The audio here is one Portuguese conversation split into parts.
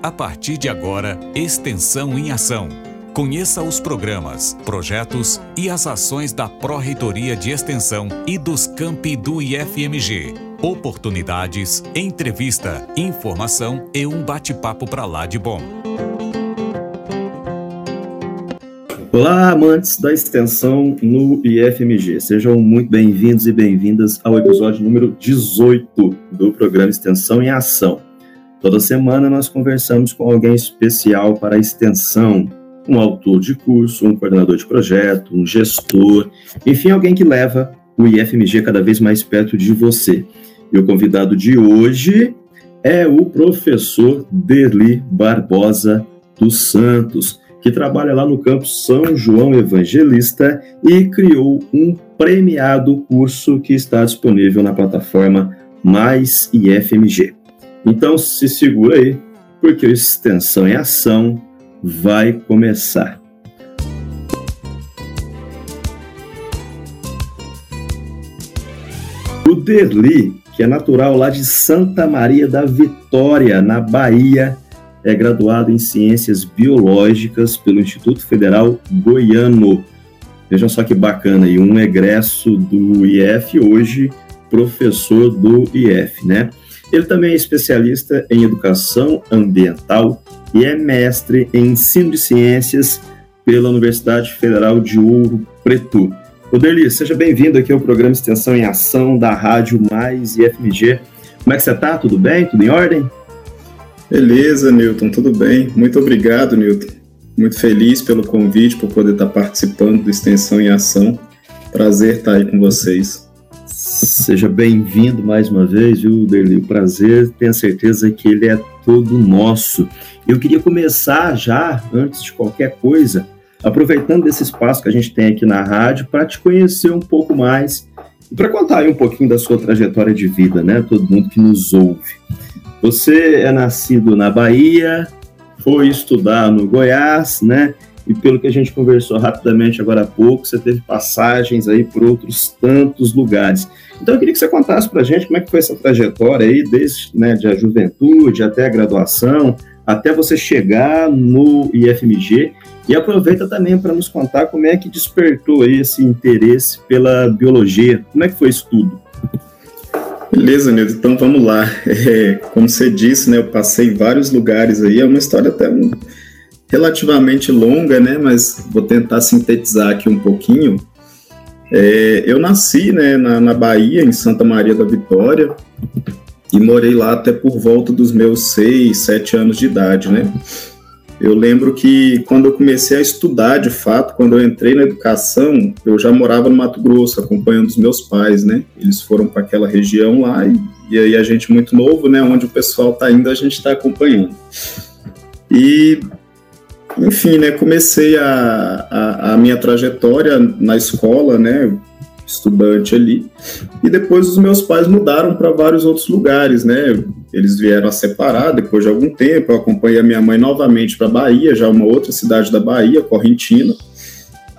A partir de agora, Extensão em Ação. Conheça os programas, projetos e as ações da Pró-Reitoria de Extensão e dos campi do IFMG. Oportunidades, entrevista, informação e um bate-papo para lá de bom. Olá, amantes da extensão no IFMG. Sejam muito bem-vindos e bem-vindas ao episódio número 18 do programa Extensão em Ação. Toda semana nós conversamos com alguém especial para a extensão, um autor de curso, um coordenador de projeto, um gestor, enfim, alguém que leva o IFMG cada vez mais perto de você. E o convidado de hoje é o professor Derli Barbosa dos Santos, que trabalha lá no campus São João Evangelista e criou um premiado curso que está disponível na plataforma Mais IFMG. Então se segura aí, porque o Extensão em Ação vai começar. O Derli, que é natural lá de Santa Maria da Vitória, na Bahia, é graduado em Ciências Biológicas pelo Instituto Federal Goiano. Vejam só que bacana aí, um egresso do IF, hoje professor do IF, né? Ele também é especialista em educação ambiental e é mestre em ensino de ciências pela Universidade Federal de Ouro Preto. Oderli, seja bem-vindo aqui ao programa Extensão em Ação da Rádio Mais e FMG. Como é que você está? Tudo bem? Tudo em ordem? Beleza, Newton, tudo bem. Muito obrigado, Newton. Muito feliz pelo convite, por poder estar participando do Extensão em Ação. Prazer estar aí com vocês. Seja bem-vindo mais uma vez, viu, Derli? O prazer, tenho certeza que ele é todo nosso. Eu queria começar já, antes de qualquer coisa, aproveitando desse espaço que a gente tem aqui na rádio, para te conhecer um pouco mais e para contar aí um pouquinho da sua trajetória de vida, né? Todo mundo que nos ouve. Você é nascido na Bahia, foi estudar no Goiás, né? E pelo que a gente conversou rapidamente agora há pouco, você teve passagens aí por outros tantos lugares. Então eu queria que você contasse para a gente como é que foi essa trajetória aí, desde né, de a juventude até a graduação, até você chegar no IFMG, e aproveita também para nos contar como é que despertou esse interesse pela biologia, como é que foi isso tudo? Beleza, Nildo, então vamos lá. É, como você disse, né, eu passei em vários lugares aí, é uma história até relativamente longa, né? Mas vou tentar sintetizar aqui um pouquinho. É, eu nasci né, na, na, Bahia, em Santa Maria da Vitória, e morei lá até por volta dos meus seis, sete anos de idade, né? Eu lembro que quando eu comecei a estudar, de fato, quando eu entrei na educação, eu já morava no Mato Grosso, acompanhando os meus pais, né? Eles foram para aquela região lá e, e aí a gente muito novo, né? Onde o pessoal está indo, a gente está acompanhando. E enfim, né, comecei a, a, a, minha trajetória na escola, né, estudante ali, e depois os meus pais mudaram para vários outros lugares, né, eles vieram a separar depois de algum tempo, eu acompanhei a minha mãe novamente para Bahia, já uma outra cidade da Bahia, Correntina,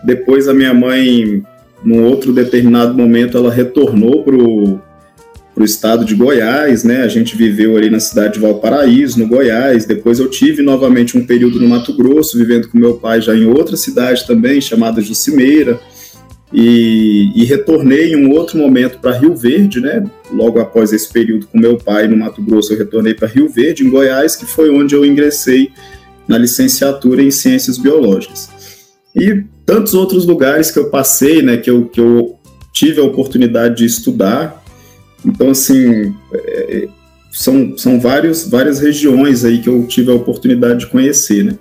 depois a minha mãe, num outro determinado momento, ela retornou para para o estado de Goiás, né? A gente viveu ali na cidade de Valparaíso, no Goiás. Depois eu tive novamente um período no Mato Grosso, vivendo com meu pai já em outra cidade também, chamada Jucimeira. E, e retornei em um outro momento para Rio Verde, né? Logo após esse período com meu pai no Mato Grosso, eu retornei para Rio Verde, em Goiás, que foi onde eu ingressei na licenciatura em Ciências Biológicas. E tantos outros lugares que eu passei, né? Que eu, que eu tive a oportunidade de estudar então, assim, é, são, são vários, várias regiões aí que eu tive a oportunidade de conhecer, né?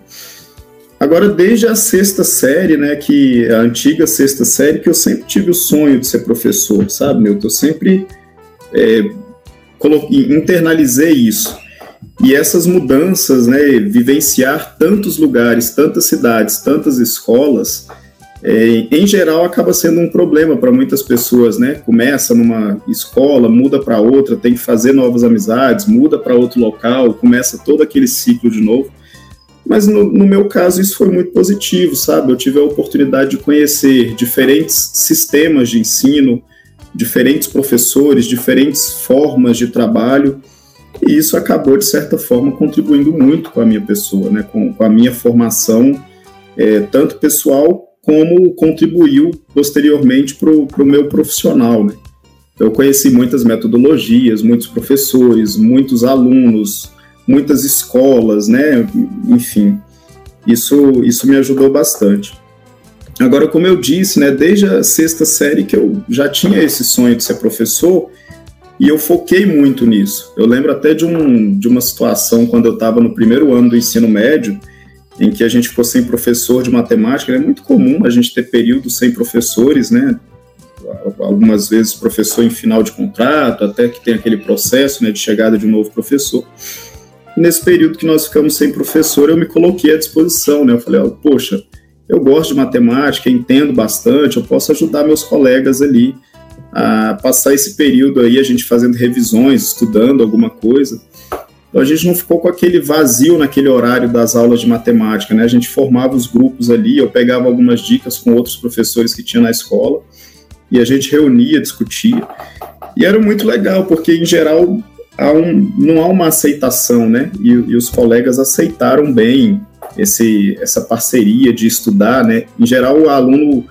Agora, desde a sexta série, né, que a antiga sexta série, que eu sempre tive o sonho de ser professor, sabe, Milton? Eu sempre é, coloquei, internalizei isso. E essas mudanças, né, vivenciar tantos lugares, tantas cidades, tantas escolas, é, em geral acaba sendo um problema para muitas pessoas, né? Começa numa escola, muda para outra, tem que fazer novas amizades, muda para outro local, começa todo aquele ciclo de novo. Mas no, no, meu caso isso foi muito positivo, sabe? Eu tive a oportunidade de conhecer diferentes sistemas de ensino, diferentes professores, diferentes formas de trabalho. E isso acabou, de certa forma, contribuindo muito com a minha pessoa, né? com, com a minha formação, é, tanto pessoal como contribuiu posteriormente para o meu profissional. Né? Eu conheci muitas metodologias, muitos professores, muitos alunos, muitas escolas, né? Enfim, isso, isso me ajudou bastante. Agora, como eu disse, né, desde a sexta série que eu já tinha esse sonho de ser professor e eu foquei muito nisso. Eu lembro até de, um, de uma situação quando eu estava no primeiro ano do ensino médio, em que a gente ficou sem professor de matemática. É muito comum a gente ter períodos sem professores, né? algumas vezes professor em final de contrato, até que tem aquele processo né, de chegada de um novo professor. Nesse período que nós ficamos sem professor, eu me coloquei à disposição, né? Eu falei, oh, poxa, eu gosto de matemática, entendo bastante, eu posso ajudar meus colegas ali a passar esse período aí, a gente fazendo revisões, estudando alguma coisa. Então a gente não ficou com aquele vazio naquele horário das aulas de matemática, né? A gente formava os grupos ali, eu pegava algumas dicas com outros professores que tinha na escola e a gente reunia, discutia. E era muito legal, porque em geral há um, não há uma aceitação, né? E, e, os colegas aceitaram bem esse, essa parceria de estudar, né? Em geral, o aluno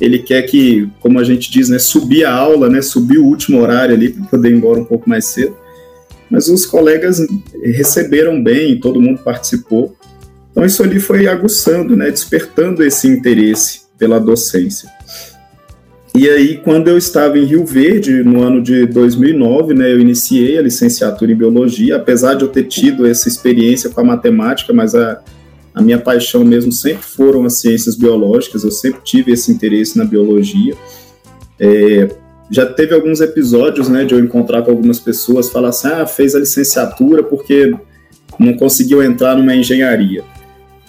ele quer que, como a gente diz, né, subir a aula, né, subir o último horário ali para poder ir embora um pouco mais cedo. Mas os colegas receberam bem, todo mundo participou. Então isso ali foi aguçando, né, despertando esse interesse pela docência. E aí, quando eu estava em Rio Verde, no ano de 2009, né, eu iniciei a licenciatura em Biologia, apesar de eu ter tido essa experiência com a matemática, mas a, a minha paixão mesmo sempre foram as ciências biológicas, eu sempre tive esse interesse na biologia. É, já teve alguns episódios, né, de eu encontrar com algumas pessoas, falar assim, ah, fez a licenciatura porque não conseguiu entrar numa engenharia.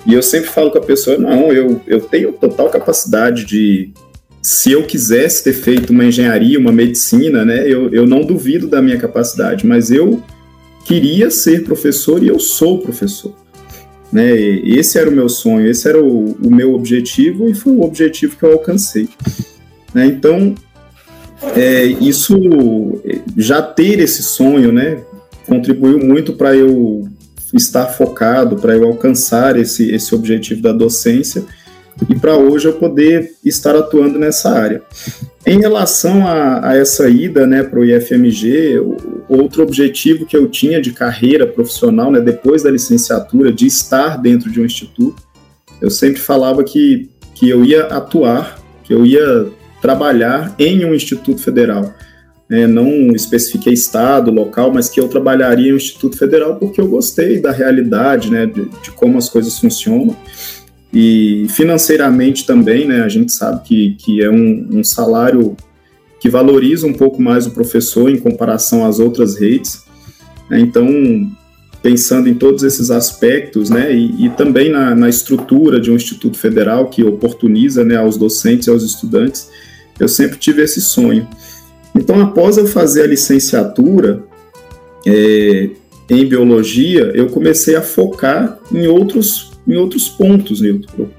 E eu sempre falo com a pessoa, não, eu, eu tenho total capacidade de se eu quisesse ter feito uma engenharia, uma medicina, né, eu, eu não duvido da minha capacidade, mas eu queria ser professor e eu sou professor. Né? Esse era o meu sonho, esse era o, o meu objetivo e foi o objetivo que eu alcancei. Né? Então, é, isso, já ter esse sonho, né, contribuiu muito para eu estar focado, para eu alcançar esse, esse objetivo da docência e para hoje eu poder estar atuando nessa área. Em relação a, a essa ida né, para o IFMG, outro objetivo que eu tinha de carreira profissional, né, depois da licenciatura, de estar dentro de um instituto, eu sempre falava que, que eu ia atuar, que eu ia trabalhar em um instituto federal. É, não especifiquei estado, local, mas que eu trabalharia em um instituto federal porque eu gostei da realidade, né, de, de como as coisas funcionam. E financeiramente também, né, a gente sabe que, que é um, um salário que valoriza um pouco mais o professor em comparação às outras redes. Então, pensando em todos esses aspectos, né, e, e também na, na, estrutura de um instituto federal que oportuniza, né, aos docentes e aos estudantes, eu sempre tive esse sonho. Então, após eu fazer a licenciatura é, em biologia, eu comecei a focar em outros em outros pontos, Nilton. Eu,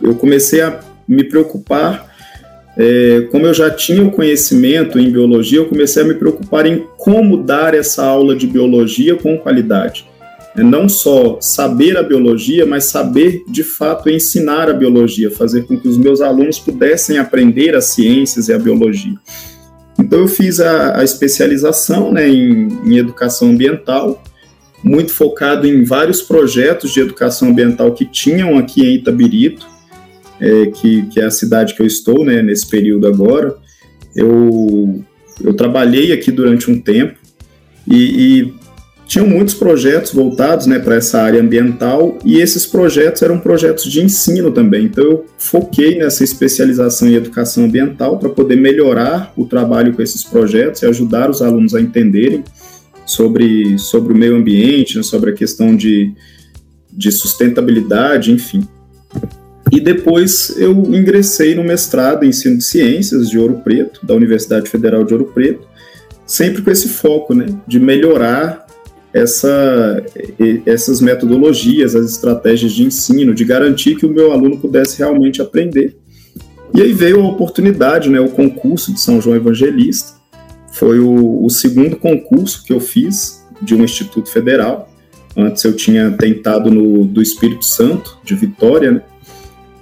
eu comecei a me preocupar, é, como eu já tinha o conhecimento em biologia, eu comecei a me preocupar em como dar essa aula de biologia com qualidade. É, não só saber a biologia, mas saber de fato ensinar a biologia, fazer com que os meus alunos pudessem aprender as ciências e a biologia. Então eu fiz a, a especialização né, em, em educação ambiental, muito focado em vários projetos de educação ambiental que tinham aqui em Itabirito, é, que, que, é a cidade que eu estou né, nesse período agora. Eu, eu trabalhei aqui durante um tempo e, e tinham muitos projetos voltados né, para essa área ambiental e esses projetos eram projetos de ensino também. Então eu foquei nessa especialização em educação ambiental para poder melhorar o trabalho com esses projetos e ajudar os alunos a entenderem sobre, sobre o meio ambiente, né, sobre a questão de, de sustentabilidade, enfim. E depois eu ingressei no mestrado em ensino de ciências de Ouro Preto, da Universidade Federal de Ouro Preto, sempre com esse foco, né, de melhorar essa, essas metodologias, as estratégias de ensino, de garantir que o meu aluno pudesse realmente aprender. E aí veio a oportunidade, né, o concurso de São João Evangelista, foi o, o segundo concurso que eu fiz de um instituto federal. Antes eu tinha tentado no do Espírito Santo, de Vitória, né?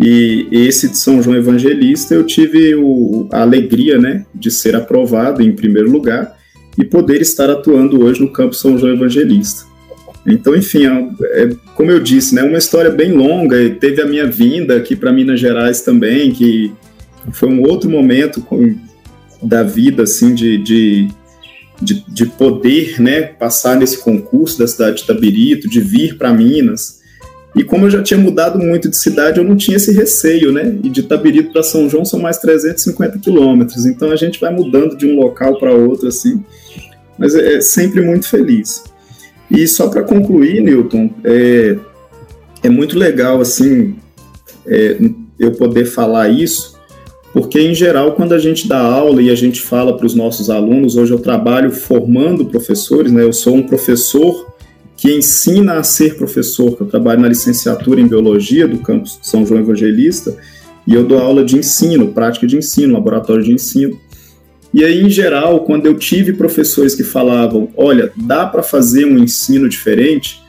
E esse de São João Evangelista eu tive o, a alegria, né, de ser aprovado em primeiro lugar e poder estar atuando hoje no campo São João Evangelista. Então, enfim, é, é, como eu disse, né, uma história bem longa. Teve a minha vinda aqui para Minas Gerais também, que foi um outro momento com, da vida, assim, de, de, de, de, poder, né, passar nesse concurso da cidade de Tabirito, de vir para Minas. E como eu já tinha mudado muito de cidade, eu não tinha esse receio, né? E de Tabirito para São João são mais 350 quilômetros. Então a gente vai mudando de um local para outro, assim. Mas é, é sempre muito feliz. E só para concluir, Newton, é, é muito legal, assim, é, eu poder falar isso, porque em geral, quando a gente dá aula e a gente fala para os nossos alunos, hoje eu trabalho formando professores, né? Eu sou um professor que ensina a ser professor, que eu trabalho na licenciatura em biologia do campus São João Evangelista, e eu dou aula de ensino, prática de ensino, laboratório de ensino. E aí, em geral, quando eu tive professores que falavam, olha, dá para fazer um ensino diferente,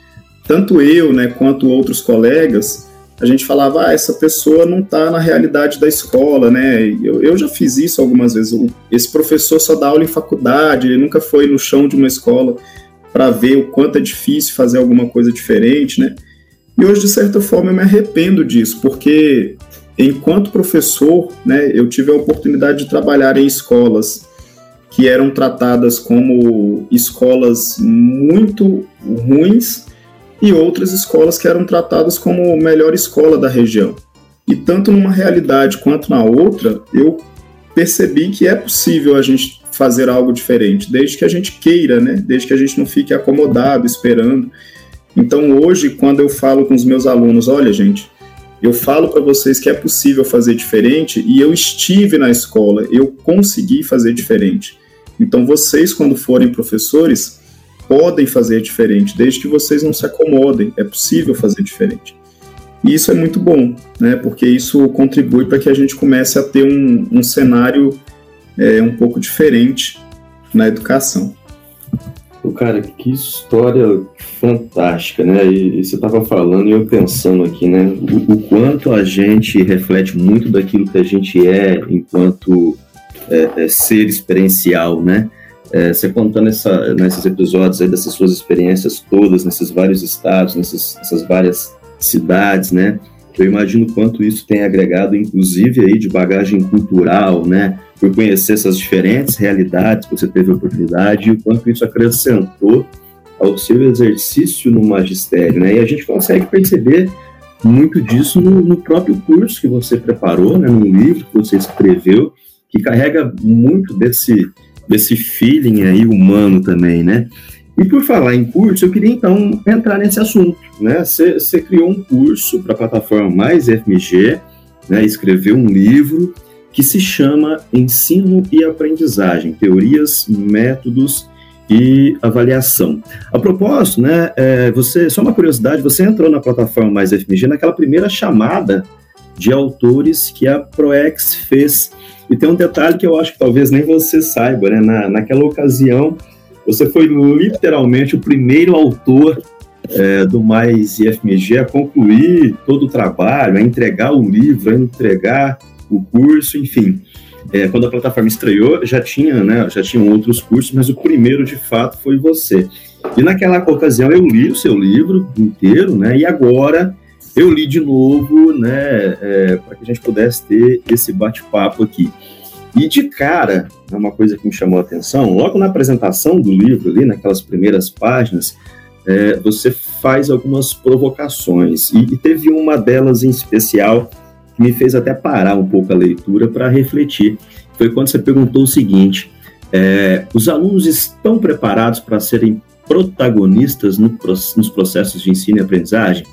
tanto eu, né, quanto outros colegas, a gente falava, ah, essa pessoa não está na realidade da escola, né? Eu, eu já fiz isso algumas vezes. Esse professor só dá aula em faculdade, ele nunca foi no chão de uma escola para ver o quanto é difícil fazer alguma coisa diferente, né? E hoje, de certa forma, eu me arrependo disso, porque enquanto professor, né, eu tive a oportunidade de trabalhar em escolas que eram tratadas como escolas muito ruins e outras escolas que eram tratadas como melhor escola da região. E tanto numa realidade quanto na outra, eu percebi que é possível a gente fazer algo diferente, desde que a gente queira, né? Desde que a gente não fique acomodado, esperando. Então, hoje, quando eu falo com os meus alunos, olha, gente, eu falo para vocês que é possível fazer diferente e eu estive na escola, eu consegui fazer diferente. Então, vocês, quando forem professores, podem fazer diferente, desde que vocês não se acomodem, é possível fazer diferente. E isso é muito bom, né? Porque isso contribui para que a gente comece a ter um, um cenário é, um pouco diferente na educação. Cara, que história fantástica, né? E, e você estava falando e eu pensando aqui, né? O, o, quanto a gente reflete muito daquilo que a gente é enquanto é, é, ser experiencial, né? É, você contando essa, nesses episódios aí dessas suas experiências todas, nesses vários estados, nessas, nessas várias cidades, né? Eu imagino quanto isso tem agregado, inclusive aí de bagagem cultural, né? por conhecer essas diferentes realidades que você teve a oportunidade e o quanto isso acrescentou ao seu exercício no magistério, né? E a gente consegue perceber muito disso no, no próprio curso que você preparou, né? No livro que você escreveu, que carrega muito desse desse feeling aí humano também, né? E por falar em curso, eu queria então entrar nesse assunto, né? Você criou um curso para a plataforma Mais FMG, né? Escreveu um livro que se chama Ensino e Aprendizagem, Teorias, Métodos e Avaliação. A propósito, né, é, você, só uma curiosidade, você entrou na plataforma Mais FMG naquela primeira chamada de autores que a ProEx fez. E tem um detalhe que eu acho que talvez nem você saiba, né? Na, naquela ocasião, você foi literalmente o primeiro autor é, do Mais IFMG a concluir todo o trabalho, a entregar o livro, a entregar o curso, enfim. É, quando a plataforma estreou, já tinha, né, já tinham outros cursos, mas o primeiro de fato foi você. E naquela ocasião eu li o seu livro inteiro, né, e agora eu li de novo, né, é, para que a gente pudesse ter esse bate-papo aqui. E de cara, é uma coisa que me chamou a atenção, logo na apresentação do livro, ali, naquelas primeiras páginas, é, você faz algumas provocações, e, e teve uma delas em especial que me fez até parar um pouco a leitura para refletir. Foi quando você perguntou o seguinte: é, os alunos estão preparados para serem protagonistas no, nos processos de ensino e aprendizagem?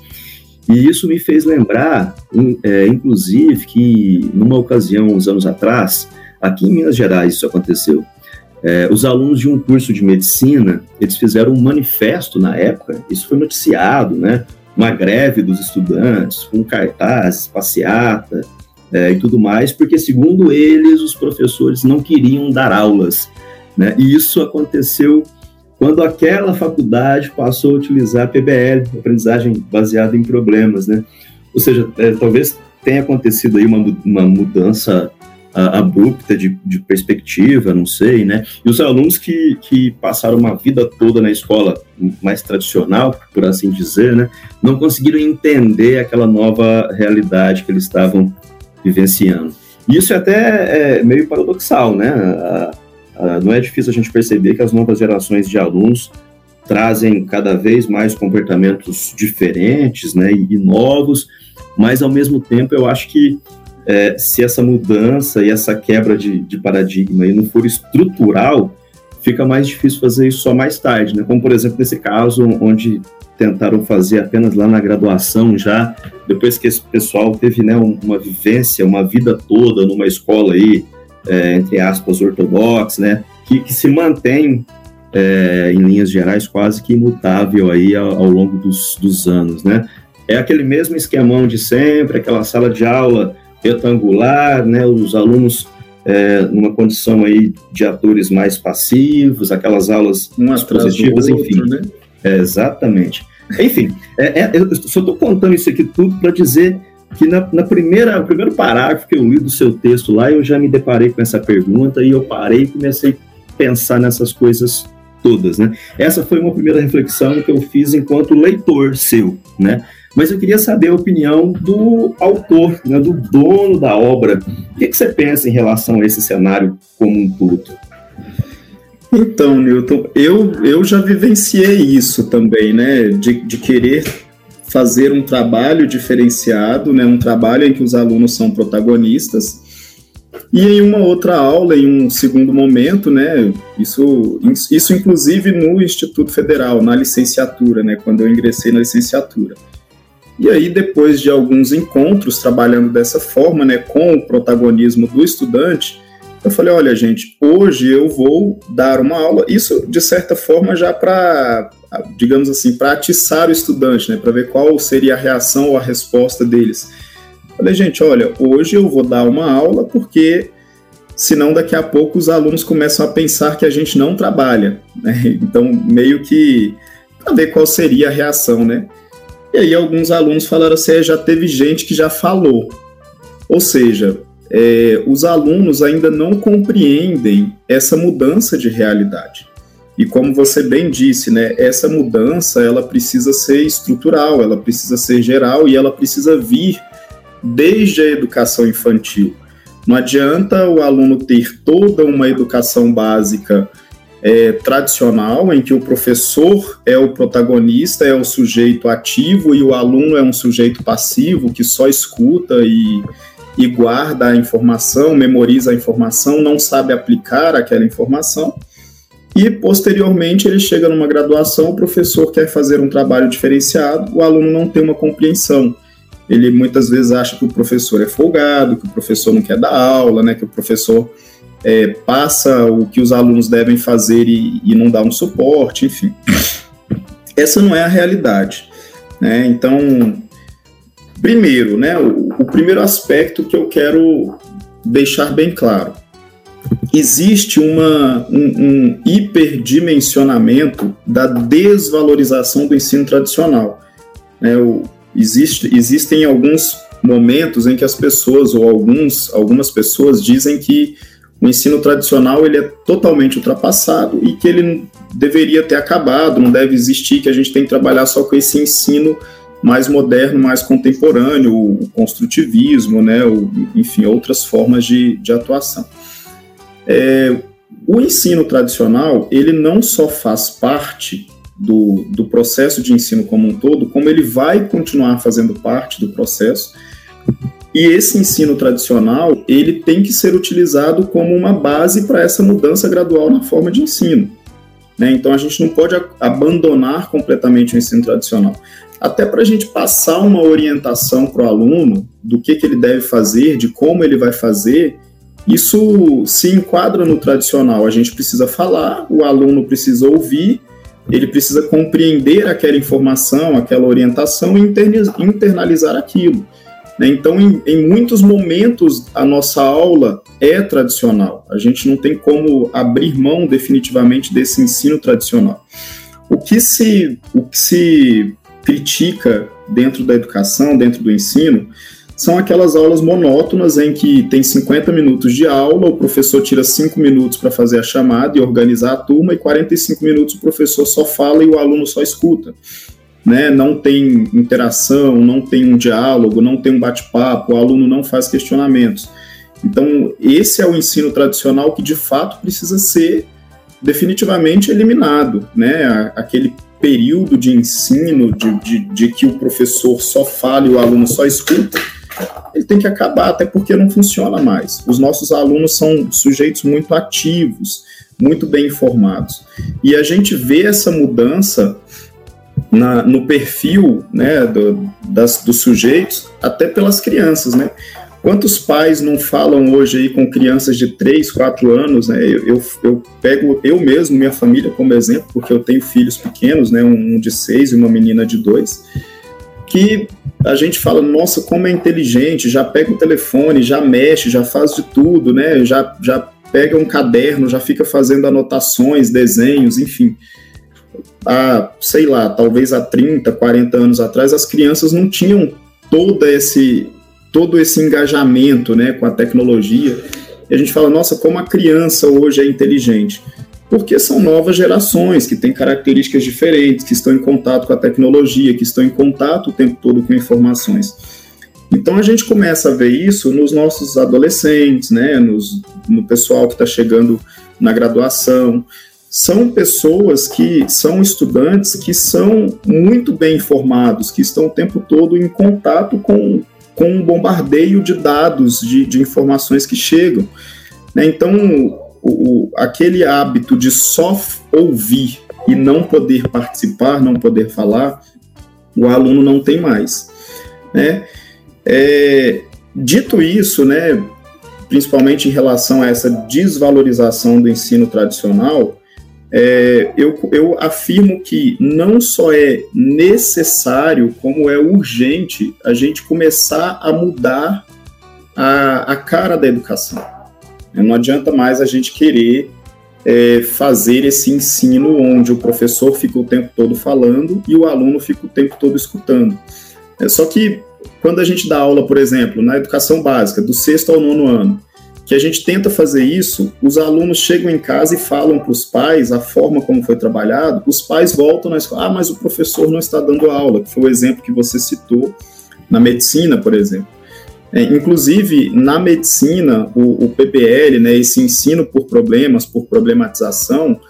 E isso me fez lembrar, é, inclusive, que numa ocasião, uns anos atrás, aqui em Minas Gerais isso aconteceu. É, os alunos de um curso de medicina, eles fizeram um manifesto na época, isso foi noticiado, né? uma greve dos estudantes, com cartazes, passeata é, e tudo mais, porque, segundo eles, os professores não queriam dar aulas. Né? E isso aconteceu quando aquela faculdade passou a utilizar PBL, aprendizagem baseada em problemas, né? Ou seja, é, talvez tenha acontecido aí uma, uma mudança abrupta de, de, perspectiva, não sei, né? E os alunos que, que passaram uma vida toda na escola mais tradicional, por assim dizer, né? Não conseguiram entender aquela nova realidade que eles estavam vivenciando. E isso é até é, meio paradoxal, né? A, a, não é difícil a gente perceber que as novas gerações de alunos trazem cada vez mais comportamentos diferentes, né? E, e novos, mas ao mesmo tempo eu acho que é, se essa mudança e essa quebra de, de paradigma não for estrutural, fica mais difícil fazer isso só mais tarde, né? Como, por exemplo, nesse caso, onde tentaram fazer apenas lá na graduação já, depois que esse pessoal teve né, uma vivência, uma vida toda numa escola aí, é, entre aspas, ortodoxa, né? Que, que se mantém, é, em linhas gerais, quase que imutável aí ao, ao longo dos, dos anos, né? É aquele mesmo esquemão de sempre, aquela sala de aula retangular, né, os alunos é, numa condição aí de atores mais passivos, aquelas aulas um positivas, enfim. Né? É, exatamente. Enfim, é, é, eu só estou contando isso aqui tudo para dizer que na, na primeira, no primeiro parágrafo que eu li do seu texto lá, eu já me deparei com essa pergunta e eu parei e comecei a pensar nessas coisas todas, né? Essa foi uma primeira reflexão que eu fiz enquanto leitor seu, né? Mas eu queria saber a opinião do autor, né, do dono da obra. O que, que você pensa em relação a esse cenário como um todo? Então, Newton, eu, eu já vivenciei isso também, né? De, de querer fazer um trabalho diferenciado, né? Um trabalho em que os alunos são protagonistas. E em uma outra aula, em um segundo momento, né? Isso, isso inclusive no Instituto Federal, na licenciatura, né? Quando eu ingressei na licenciatura. E aí, depois de alguns encontros trabalhando dessa forma, né, com o protagonismo do estudante, eu falei: olha, gente, hoje eu vou dar uma aula, isso de certa forma já para, digamos assim, para atiçar o estudante, né, para ver qual seria a reação ou a resposta deles. Eu falei, gente, olha, hoje eu vou dar uma aula porque senão daqui a pouco os alunos começam a pensar que a gente não trabalha, né? Então, meio que para ver qual seria a reação, né? E aí alguns alunos falaram assim, é, já teve gente que já falou. Ou seja, é, os alunos ainda não compreendem essa mudança de realidade. E como você bem disse, né, essa mudança ela precisa ser estrutural, ela precisa ser geral e ela precisa vir desde a educação infantil. Não adianta o aluno ter toda uma educação básica é, tradicional, em que o professor é o protagonista, é o sujeito ativo e o aluno é um sujeito passivo que só escuta e, e guarda a informação, memoriza a informação, não sabe aplicar aquela informação. E posteriormente ele chega numa graduação, o professor quer fazer um trabalho diferenciado, o aluno não tem uma compreensão. Ele muitas vezes acha que o professor é folgado, que o professor não quer dar aula, né, que o professor é, passa o que os alunos devem fazer e, e, não dá um suporte, enfim. Essa não é a realidade. Né? Então, primeiro, né, o, o primeiro aspecto que eu quero deixar bem claro. Existe uma, um, um hiperdimensionamento da desvalorização do ensino tradicional. Né? O, existe, existem alguns momentos em que as pessoas, ou alguns, algumas pessoas, dizem que o ensino tradicional ele é totalmente ultrapassado e que ele deveria ter acabado, não deve existir, que a gente tem que trabalhar só com esse ensino mais moderno, mais contemporâneo, o construtivismo, né, o, enfim, outras formas de, de atuação. É, o ensino tradicional, ele não só faz parte do, do processo de ensino como um todo, como ele vai continuar fazendo parte do processo, e esse ensino tradicional, ele tem que ser utilizado como uma base para essa mudança gradual na forma de ensino. Né? Então a gente não pode abandonar completamente o ensino tradicional. Até para a gente passar uma orientação para o aluno do que, que ele deve fazer, de como ele vai fazer, isso se enquadra no tradicional. A gente precisa falar, o aluno precisa ouvir, ele precisa compreender aquela informação, aquela orientação e internalizar aquilo. Né? Então, em, em, muitos momentos, a nossa aula é tradicional. A gente não tem como abrir mão definitivamente desse ensino tradicional. O que se, o que se critica dentro da educação, dentro do ensino, são aquelas aulas monótonas em que tem 50 minutos de aula, o professor tira 5 minutos para fazer a chamada e organizar a turma, e 45 minutos o professor só fala e o aluno só escuta né, não tem interação, não tem um diálogo, não tem um bate-papo, o aluno não faz questionamentos. Então, esse é o ensino tradicional que de fato precisa ser definitivamente eliminado, né? Aquele período de ensino, de, de, de que o professor só fala e o aluno só escuta, ele tem que acabar, até porque não funciona mais. Os nossos alunos são sujeitos muito ativos, muito bem informados. E a gente vê essa mudança na, no perfil né, do, das, dos sujeitos, até pelas crianças, né? Quantos pais não falam hoje aí com crianças de 3, 4 anos, né? Eu, eu, eu, pego eu mesmo, minha família, como exemplo, porque eu tenho filhos pequenos, né? Um de 6 e uma menina de 2, que a gente fala, nossa, como é inteligente, já pega o telefone, já mexe, já faz de tudo, né? Já, já pega um caderno, já fica fazendo anotações, desenhos, enfim há, sei lá, talvez há 30, 40 anos atrás, as crianças não tinham todo esse, todo esse engajamento né, com a tecnologia. E a gente fala, nossa, como a criança hoje é inteligente. Porque são novas gerações que têm características diferentes, que estão em contato com a tecnologia, que estão em contato o tempo todo com informações. Então a gente começa a ver isso nos nossos adolescentes, né, nos, no pessoal que está chegando na graduação, são pessoas que são estudantes que são muito bem informados, que estão o tempo todo em contato com, com um bombardeio de dados, de, de informações que chegam. Né? Então, o, o, aquele hábito de só ouvir e não poder participar, não poder falar, o aluno não tem mais. Né? É, dito isso, né, principalmente em relação a essa desvalorização do ensino tradicional, é, eu, eu afirmo que não só é necessário, como é urgente a gente começar a mudar a, a cara da educação. Não adianta mais a gente querer é, fazer esse ensino onde o professor fica o tempo todo falando e o aluno fica o tempo todo escutando. É, só que quando a gente dá aula, por exemplo, na educação básica, do sexto ao nono ano, que a gente tenta fazer isso, os alunos chegam em casa e falam para os pais a forma como foi trabalhado, os pais voltam na escola, ah, mas o professor não está dando aula, que foi o exemplo que você citou na medicina, por exemplo. É, inclusive, na medicina, o, o PBL, né, esse ensino por problemas, por problematização,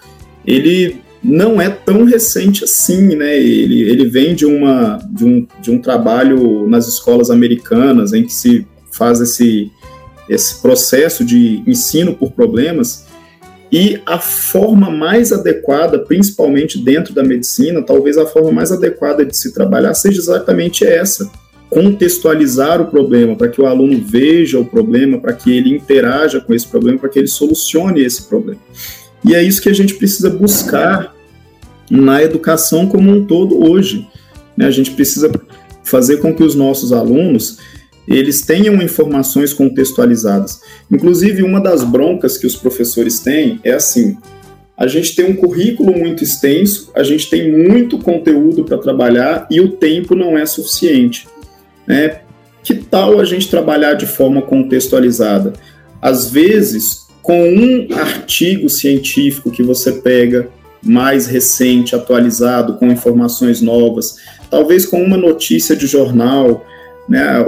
ele não é tão recente assim, né? Ele, ele vem de, uma, de, um, de um trabalho nas escolas americanas, em que se faz esse, esse processo de ensino por problemas e a forma mais adequada, principalmente dentro da medicina, talvez a forma mais adequada de se trabalhar seja exatamente essa: contextualizar o problema, para que o aluno veja o problema, para que ele interaja com esse problema, para que ele solucione esse problema. E é isso que a gente precisa buscar na educação como um todo hoje. Né? A gente precisa fazer com que os nossos alunos eles tenham informações contextualizadas. Inclusive, uma das broncas que os professores têm é assim: a gente tem um currículo muito extenso, a gente tem muito conteúdo para trabalhar e o tempo não é suficiente. Né? Que tal a gente trabalhar de forma contextualizada? Às vezes, com um artigo científico que você pega mais recente, atualizado, com informações novas, talvez com uma notícia de jornal, né,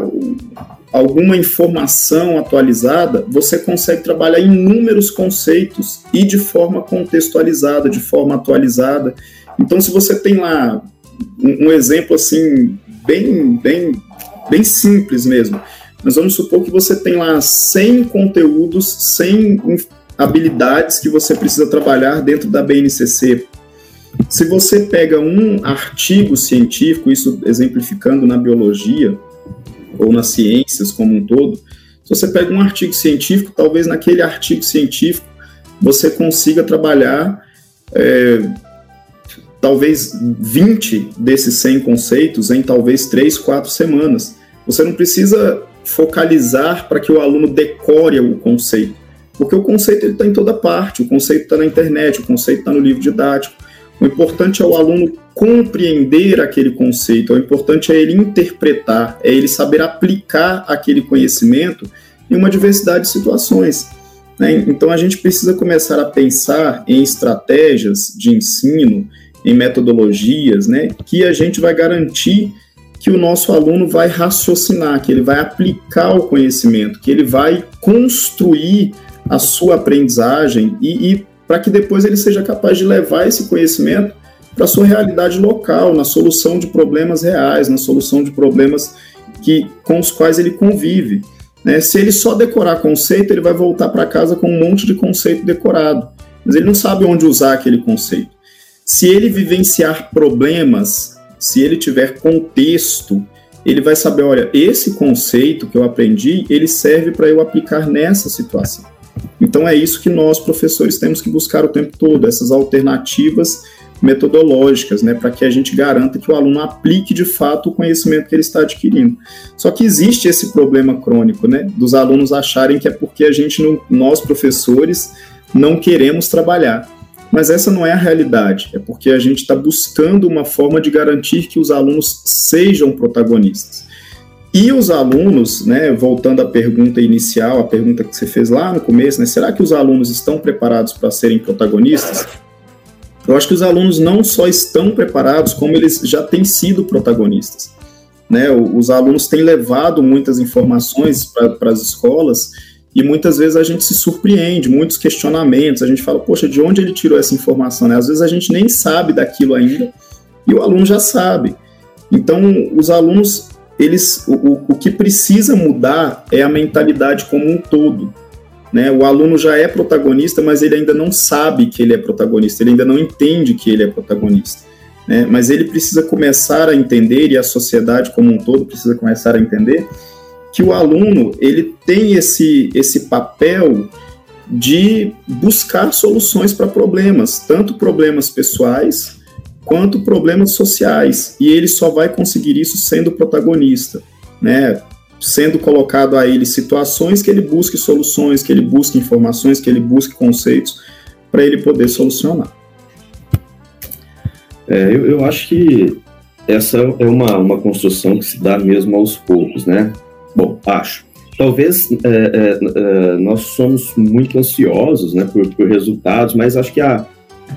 alguma informação atualizada, você consegue trabalhar inúmeros conceitos e de forma contextualizada, de forma atualizada. Então, se você tem lá um, um exemplo assim bem, bem, bem simples mesmo, nós vamos supor que você tem lá 100 conteúdos, 100 habilidades que você precisa trabalhar dentro da BNCC. Se você pega um artigo científico, isso exemplificando na biologia, ou nas ciências como um todo, se você pega um artigo científico, talvez naquele artigo científico você consiga trabalhar é, talvez 20 desses 100 conceitos em talvez 3, 4 semanas. Você não precisa focalizar para que o aluno decore o conceito, porque o conceito está em toda parte, o conceito está na internet, o conceito está no livro didático. O importante é o aluno compreender aquele conceito, o importante é ele interpretar, é ele saber aplicar aquele conhecimento em uma diversidade de situações. Né? Então a gente precisa começar a pensar em estratégias de ensino, em metodologias, né, que a gente vai garantir que o nosso aluno vai raciocinar, que ele vai aplicar o conhecimento, que ele vai construir a sua aprendizagem e, e para que depois ele seja capaz de levar esse conhecimento para a sua realidade local, na solução de problemas reais, na solução de problemas que, com os quais ele convive. Né? Se ele só decorar conceito, ele vai voltar para casa com um monte de conceito decorado, mas ele não sabe onde usar aquele conceito. Se ele vivenciar problemas, se ele tiver contexto, ele vai saber, olha, esse conceito que eu aprendi, ele serve para eu aplicar nessa situação. Então é isso que nós professores temos que buscar o tempo todo, essas alternativas metodológicas, né, para que a gente garanta que o aluno aplique de fato o conhecimento que ele está adquirindo. Só que existe esse problema crônico, né, dos alunos acharem que é porque a gente, não, nós professores, não queremos trabalhar. Mas essa não é a realidade, é porque a gente está buscando uma forma de garantir que os alunos sejam protagonistas. E os alunos, né, voltando à pergunta inicial, a pergunta que você fez lá no começo, né, será que os alunos estão preparados para serem protagonistas? Eu acho que os alunos não só estão preparados, como eles já têm sido protagonistas. Né? Os alunos têm levado muitas informações para as escolas e muitas vezes a gente se surpreende, muitos questionamentos, a gente fala, poxa, de onde ele tirou essa informação? Né? Às vezes a gente nem sabe daquilo ainda e o aluno já sabe. Então, os alunos, eles, o, o que precisa mudar é a mentalidade como um todo. Né? O aluno já é protagonista, mas ele ainda não sabe que ele é protagonista, ele ainda não entende que ele é protagonista. Né? Mas ele precisa começar a entender, e a sociedade como um todo precisa começar a entender, que o aluno ele tem esse, esse papel de buscar soluções para problemas, tanto problemas pessoais quanto problemas sociais, e ele só vai conseguir isso sendo protagonista, né? Sendo colocado a ele situações que ele busque soluções, que ele busque informações, que ele busque conceitos para ele poder solucionar. É, eu, eu acho que essa é uma, uma construção que se dá mesmo aos poucos, né? Bom, acho. Talvez é, é, é, nós somos muito ansiosos né, por, por resultados, mas acho que a,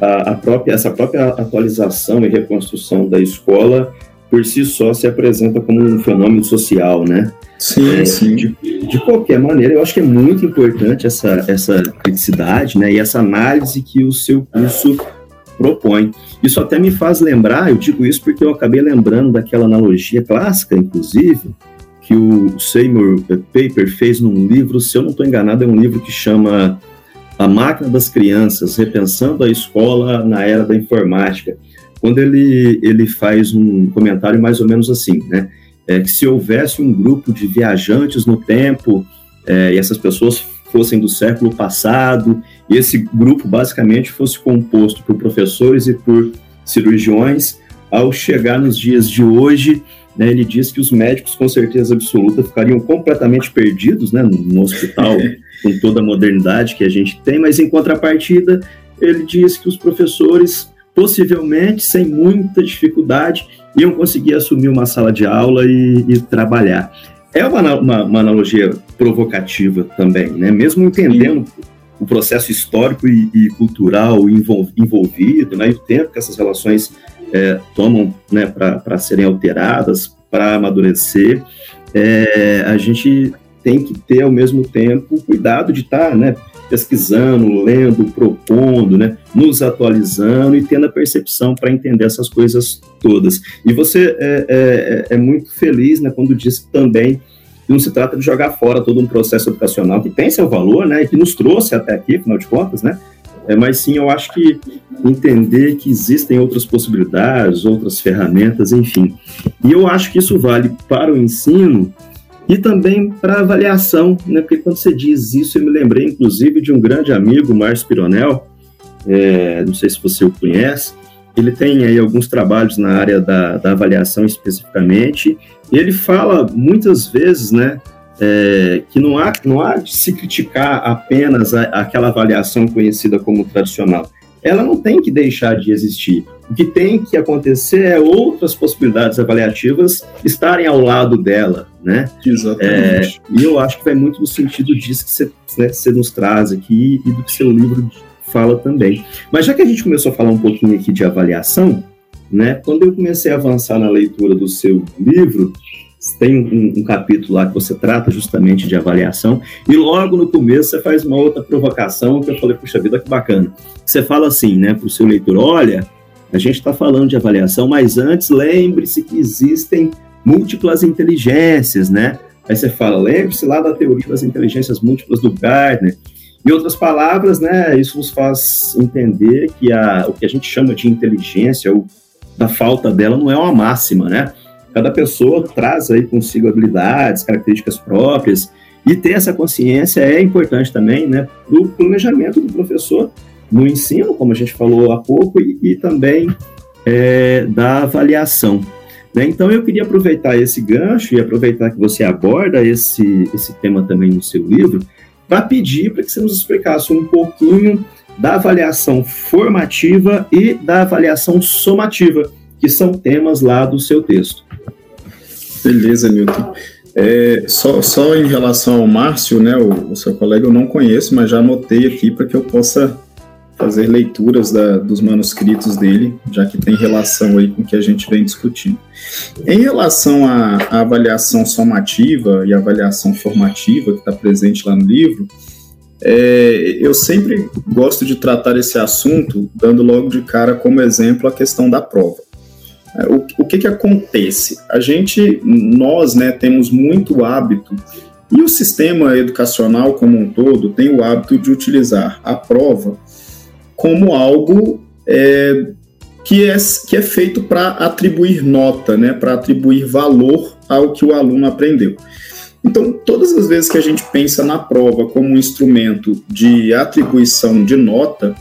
a, a, própria, essa própria atualização e reconstrução da escola, por si só, se apresenta como um fenômeno social, né? Sim, é, sim. De, de, qualquer maneira, eu acho que é muito importante essa, essa criticidade né, e essa análise que o seu curso propõe. Isso até me faz lembrar, eu digo isso porque eu acabei lembrando daquela analogia clássica, inclusive, que o Seymour Paper fez num livro, se eu não estou enganado, é um livro que chama A Máquina das Crianças, Repensando a Escola na Era da Informática, quando ele, ele faz um comentário mais ou menos assim, né? É, que se houvesse um grupo de viajantes no tempo é, e essas pessoas fossem do século passado, e esse grupo basicamente fosse composto por professores e por cirurgiões, ao chegar nos dias de hoje, né, ele diz que os médicos, com certeza absoluta, ficariam completamente perdidos né, no hospital, com toda a modernidade que a gente tem, mas em contrapartida, ele diz que os professores, possivelmente, sem muita dificuldade, iam conseguir assumir uma sala de aula e, e trabalhar. É uma, uma, uma, analogia provocativa também, né? mesmo entendendo o processo histórico e, e cultural envolvido, né? e o tempo que essas relações é, tomam né, para serem alteradas, para amadurecer, é, a gente tem que ter ao mesmo tempo cuidado de estar tá, né, pesquisando, lendo, propondo, né, nos atualizando e tendo a percepção para entender essas coisas todas. E você é, é, é muito feliz né, quando diz também não se trata de jogar fora todo um processo educacional que tem seu valor, né, e que nos trouxe até aqui, afinal de contas, né, é, mas sim, eu acho que entender que existem outras possibilidades, outras ferramentas, enfim. E eu acho que isso vale para o ensino e também para avaliação, né? Porque quando você diz isso, eu me lembrei, inclusive, de um grande amigo, Márcio Pironel, é, não sei se você o conhece, ele tem aí alguns trabalhos na área da, da avaliação especificamente, ele fala muitas vezes, né, é, que não há, não há de se criticar apenas a, aquela avaliação conhecida como tradicional. Ela não tem que deixar de existir. O que tem que acontecer é outras possibilidades avaliativas estarem ao lado dela, né? Exatamente. É, e eu acho que vai muito no sentido disso que você, né, você nos traz aqui e do que seu livro fala também. Mas já que a gente começou a falar um pouquinho aqui de avaliação, né? Quando eu comecei a avançar na leitura do seu livro, tem um, um, capítulo lá que você trata justamente de avaliação, e logo no começo você faz uma outra provocação que eu falei, puxa vida, que bacana. Você fala assim, né, para o seu leitor, olha, a gente está falando de avaliação, mas antes lembre-se que existem múltiplas inteligências, né? Aí você fala, lembre-se lá da teoria das inteligências múltiplas do Gardner. Em outras palavras, né, isso nos faz entender que a, o que a gente chama de inteligência, ou da falta dela, não é uma máxima, né? Cada pessoa traz aí consigo habilidades, características próprias, e ter essa consciência é importante também, né, para o planejamento do professor no ensino, como a gente falou há pouco, e, e também é, da avaliação. Né? Então, eu queria aproveitar esse gancho e aproveitar que você aborda esse, esse tema também no seu livro, para pedir para que você nos explicasse um pouquinho da avaliação formativa e da avaliação somativa, que são temas lá do seu texto. Beleza, Milton. É, só, só em relação ao Márcio, né, o, o, seu colega eu não conheço, mas já anotei aqui para que eu possa fazer leituras da, dos manuscritos dele, já que tem relação aí com o que a gente vem discutindo. Em relação à, à avaliação somativa e avaliação formativa que está presente lá no livro, é, eu sempre gosto de tratar esse assunto dando logo de cara como exemplo a questão da prova. O, o que, que acontece? A gente, nós, né, temos muito hábito, e o sistema educacional como um todo tem o hábito de utilizar a prova como algo é, que, é, que é feito para atribuir nota, né, para atribuir valor ao que o aluno aprendeu. Então, todas as vezes que a gente pensa na prova como um instrumento de atribuição de nota,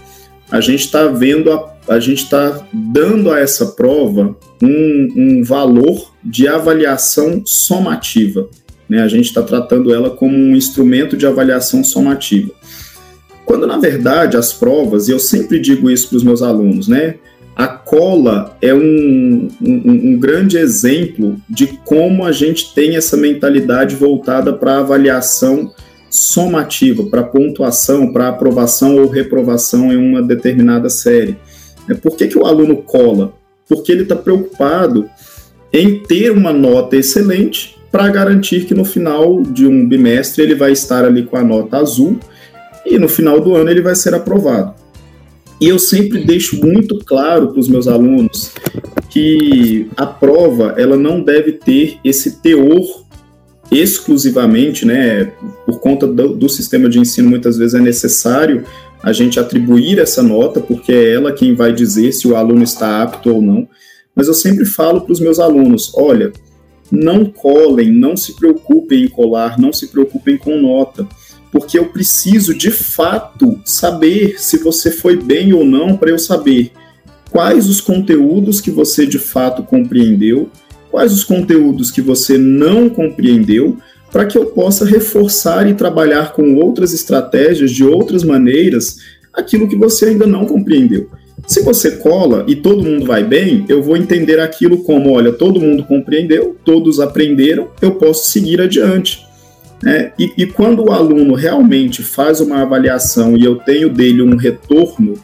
a gente está vendo a a gente está dando a essa prova um, um, valor de avaliação somativa. Né? A gente está tratando ela como um instrumento de avaliação somativa. Quando, na verdade, as provas, e eu sempre digo isso para os meus alunos, né? A cola é um, um, um, grande exemplo de como a gente tem essa mentalidade voltada para a avaliação somativa, para pontuação, para aprovação ou reprovação em uma determinada série. É, por que, que o aluno cola? Porque ele está preocupado em ter uma nota excelente para garantir que no final de um bimestre ele vai estar ali com a nota azul e no final do ano ele vai ser aprovado. E eu sempre deixo muito claro para os meus alunos que a prova ela não deve ter esse teor exclusivamente, né? Por conta do, do sistema de ensino, muitas vezes é necessário a gente atribuir essa nota, porque é ela quem vai dizer se o aluno está apto ou não. Mas eu sempre falo para os meus alunos: olha, não colem, não se preocupem em colar, não se preocupem com nota, porque eu preciso de fato saber se você foi bem ou não para eu saber quais os conteúdos que você de fato compreendeu, quais os conteúdos que você não compreendeu, para que eu possa reforçar e trabalhar com outras estratégias, de outras maneiras, aquilo que você ainda não compreendeu. Se você cola e todo mundo vai bem, eu vou entender aquilo como: olha, todo mundo compreendeu, todos aprenderam, eu posso seguir adiante. É, e, e quando o aluno realmente faz uma avaliação e eu tenho dele um retorno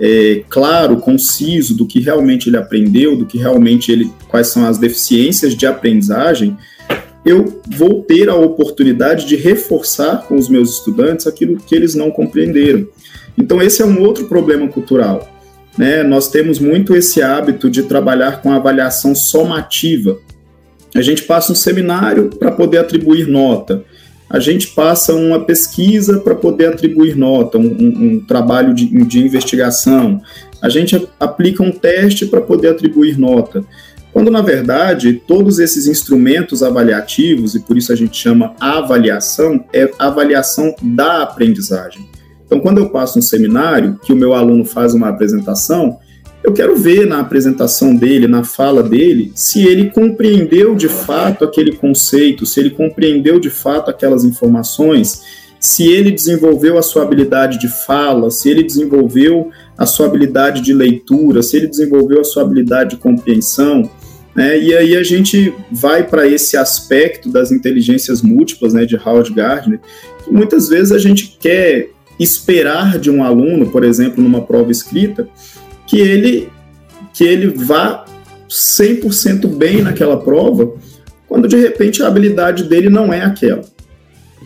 é, claro, conciso do que realmente ele aprendeu, do que realmente ele, quais são as deficiências de aprendizagem, eu vou ter a oportunidade de reforçar com os meus estudantes aquilo que eles não compreenderam. Então, esse é um outro problema cultural. Né? Nós temos muito esse hábito de trabalhar com avaliação somativa. A gente passa um seminário para poder atribuir nota. A gente passa uma pesquisa para poder atribuir nota, um, um, trabalho de, de investigação. A gente aplica um teste para poder atribuir nota quando na verdade todos esses instrumentos avaliativos, e por isso a gente chama avaliação, é avaliação da aprendizagem. Então, quando eu passo um seminário, que o meu aluno faz uma apresentação, eu quero ver na apresentação dele, na fala dele, se ele compreendeu de fato aquele conceito, se ele compreendeu de fato aquelas informações, se ele desenvolveu a sua habilidade de fala, se ele desenvolveu a sua habilidade de leitura, se ele desenvolveu a sua habilidade de compreensão. Né? E aí a gente vai para esse aspecto das inteligências múltiplas né, de Howard Gardner, que muitas vezes a gente quer esperar de um aluno, por exemplo, numa prova escrita, que ele, que ele vá 100% bem naquela prova, quando de repente a habilidade dele não é aquela.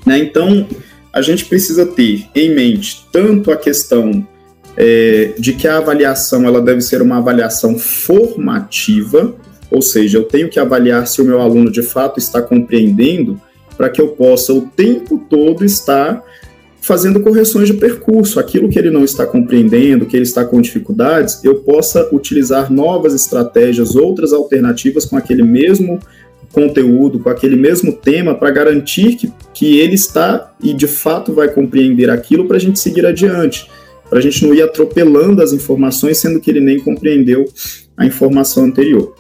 Né? Então, a gente precisa ter em mente tanto a questão é, de que a avaliação ela deve ser uma avaliação formativa, ou seja, eu tenho que avaliar se o meu aluno de fato está compreendendo para que eu possa o tempo todo estar fazendo correções de percurso, aquilo que ele não está compreendendo, que ele está com dificuldades, eu possa utilizar novas estratégias, outras alternativas com aquele mesmo conteúdo, com aquele mesmo tema, para garantir que, que ele está e de fato vai compreender aquilo para a gente seguir adiante, para a gente não ir atropelando as informações, sendo que ele nem compreendeu a informação anterior.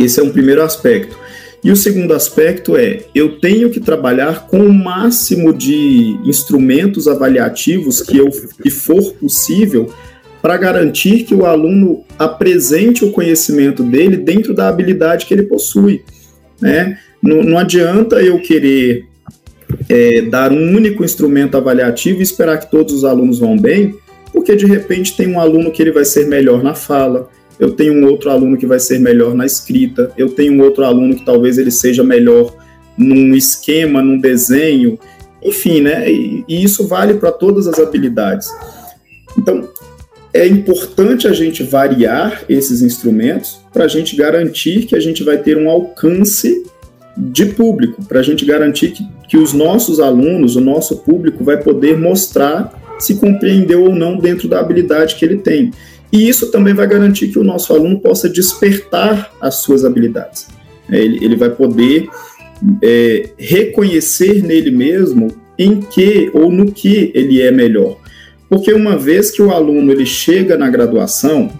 Esse é um primeiro aspecto. E o segundo aspecto é: eu tenho que trabalhar com o máximo de instrumentos avaliativos que, eu, que for possível para garantir que o aluno apresente o conhecimento dele dentro da habilidade que ele possui. Né? Não, não adianta eu querer é, dar um único instrumento avaliativo e esperar que todos os alunos vão bem, porque de repente tem um aluno que ele vai ser melhor na fala, eu tenho um outro aluno que vai ser melhor na escrita, eu tenho um outro aluno que talvez ele seja melhor num esquema, num desenho, enfim, né? E, e isso vale para todas as habilidades. Então, é importante a gente variar esses instrumentos para a gente garantir que a gente vai ter um alcance de público, para a gente garantir que, que os nossos alunos, o nosso público, vai poder mostrar se compreendeu ou não dentro da habilidade que ele tem. E isso também vai garantir que o nosso aluno possa despertar as suas habilidades. É, ele, ele vai poder é, reconhecer nele mesmo em que ou no que ele é melhor. Porque uma vez que o aluno ele chega na graduação,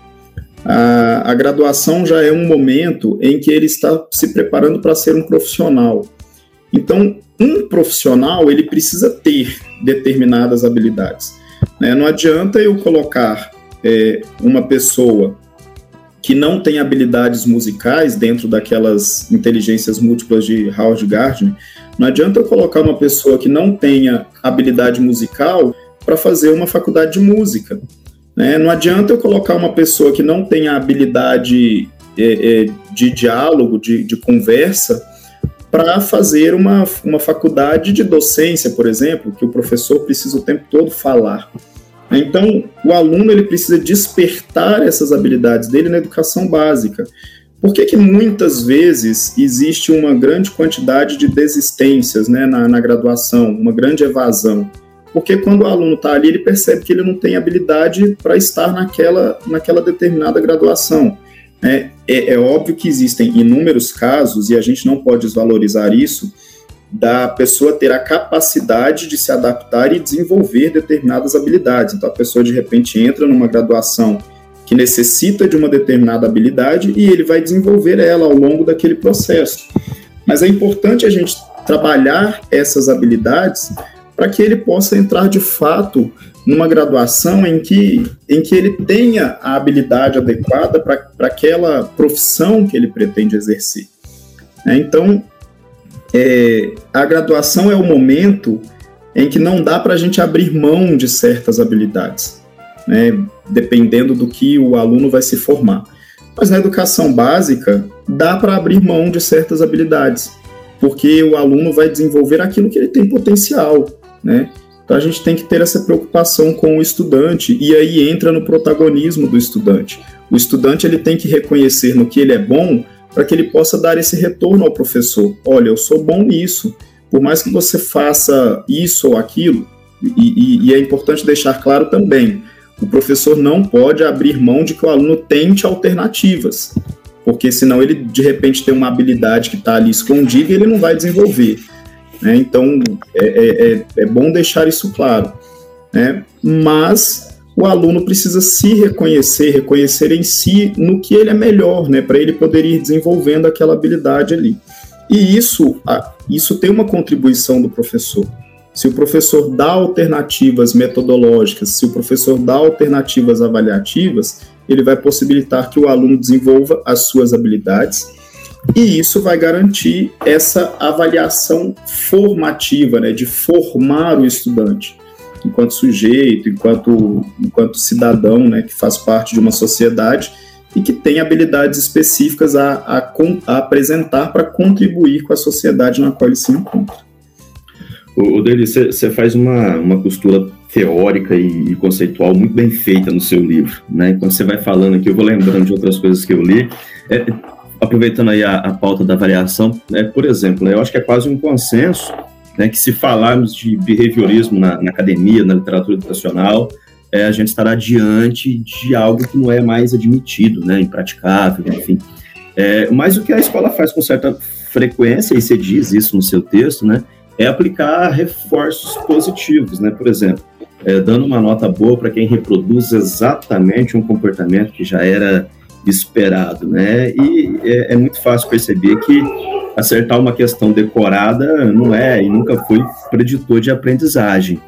a, a graduação já é um momento em que ele está se preparando para ser um profissional. Então, um profissional ele precisa ter determinadas habilidades. Né? Não adianta eu colocar é, uma pessoa que não tem habilidades musicais dentro daquelas inteligências múltiplas de Howard Gardner, não adianta eu colocar uma pessoa que não tenha habilidade musical para fazer uma faculdade de música. Né? Não adianta eu colocar uma pessoa que não tenha habilidade é, é, de diálogo, de, de conversa, para fazer uma, uma faculdade de docência, por exemplo, que o professor precisa o tempo todo falar. Então, o aluno ele precisa despertar essas habilidades dele na educação básica. Por que, que muitas vezes existe uma grande quantidade de desistências né, na, na graduação, uma grande evasão? Porque quando o aluno está ali, ele percebe que ele não tem habilidade para estar naquela, naquela determinada graduação. É, é, é óbvio que existem inúmeros casos, e a gente não pode desvalorizar isso, da pessoa ter a capacidade de se adaptar e desenvolver determinadas habilidades. Então, a pessoa de repente entra numa graduação que necessita de uma determinada habilidade e ele vai desenvolver ela ao longo daquele processo. Mas é importante a gente trabalhar essas habilidades para que ele possa entrar de fato numa graduação em que, em que ele tenha a habilidade adequada para aquela profissão que ele pretende exercer. É, então, é, a graduação é o momento em que não dá para a gente abrir mão de certas habilidades, né, dependendo do que o aluno vai se formar. Mas na educação básica, dá para abrir mão de certas habilidades, porque o aluno vai desenvolver aquilo que ele tem potencial, né? Então a gente tem que ter essa preocupação com o estudante e aí entra no protagonismo do estudante. O estudante ele tem que reconhecer no que ele é bom para que ele possa dar esse retorno ao professor. Olha, eu sou bom nisso. Por mais que você faça isso ou aquilo, e, e, e é importante deixar claro também, o professor não pode abrir mão de que o aluno tente alternativas, porque senão ele de repente tem uma habilidade que está ali escondida e ele não vai desenvolver. Né? Então é, é, é, é bom deixar isso claro. Né? Mas o aluno precisa se reconhecer, reconhecer em si no que ele é melhor, né, para ele poder ir desenvolvendo aquela habilidade ali. E isso, isso tem uma contribuição do professor. Se o professor dá alternativas metodológicas, se o professor dá alternativas avaliativas, ele vai possibilitar que o aluno desenvolva as suas habilidades e isso vai garantir essa avaliação formativa, né, de formar o estudante enquanto sujeito, enquanto, enquanto cidadão, né, que faz parte de uma sociedade e que tem habilidades específicas a, a, a apresentar para contribuir com a sociedade na qual ele se encontra. O, Dele, você faz uma, uma costura teórica e, e, conceitual muito bem feita no seu livro, né? Quando você vai falando aqui, eu vou lembrando de outras coisas que eu li. É, aproveitando aí a, a pauta da avaliação, né, por exemplo, né, eu acho que é quase um consenso né, que se falarmos de behaviorismo na, na academia, na literatura educacional, é, a gente estará diante de algo que não é mais admitido, né, impraticável, enfim. É, mas o que a escola faz com certa frequência, e você diz isso no seu texto, né, é aplicar reforços positivos, né, por exemplo, é, dando uma nota boa para quem reproduz exatamente um comportamento que já era esperado, né? E é, é, muito fácil perceber que acertar uma questão decorada não é e nunca foi preditor de aprendizagem.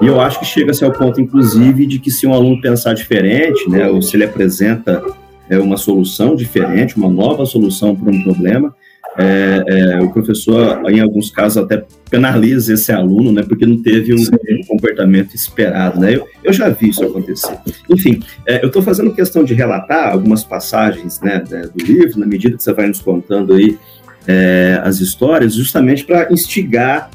E eu acho que chega-se ao ponto, inclusive, de que se um aluno pensar diferente, né, ou se ele apresenta é, uma solução diferente, uma nova solução para um problema, é, é, o professor, em alguns casos, até penaliza esse aluno, né, porque não teve um, um comportamento esperado, né? Eu, eu, já vi isso acontecer. Enfim, é, eu estou fazendo questão de relatar algumas passagens né, do livro, na medida que você vai nos contando aí é, as histórias, justamente para instigar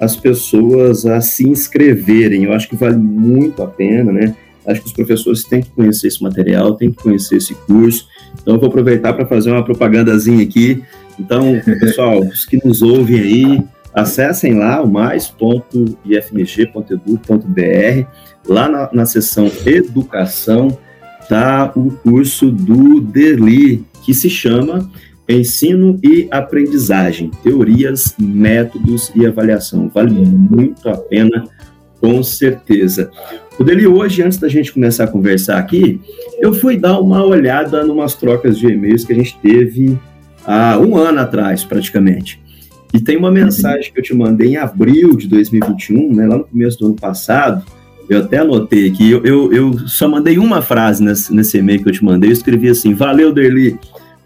as pessoas a se inscreverem. Eu acho que vale muito a pena, né? Acho que os professores têm que conhecer esse material, têm que conhecer esse curso. Então, eu vou aproveitar para fazer uma propagandazinha aqui então, pessoal, os que nos ouvem aí, acessem lá o mais.ifmg.edu.br. Lá na, na seção Educação está o curso do Derli, que se chama Ensino e Aprendizagem, Teorias, Métodos e Avaliação. Vale muito a pena, com certeza. O Deli, hoje, antes da gente começar a conversar aqui, eu fui dar uma olhada numas trocas de e-mails que a gente teve há um ano atrás, praticamente. E tem uma mensagem que eu te mandei em abril de 2021, né, lá no começo do ano passado, eu até anotei aqui, eu, eu, eu só mandei uma frase nesse, nesse e-mail que eu te mandei, eu escrevi assim, valeu, Derli,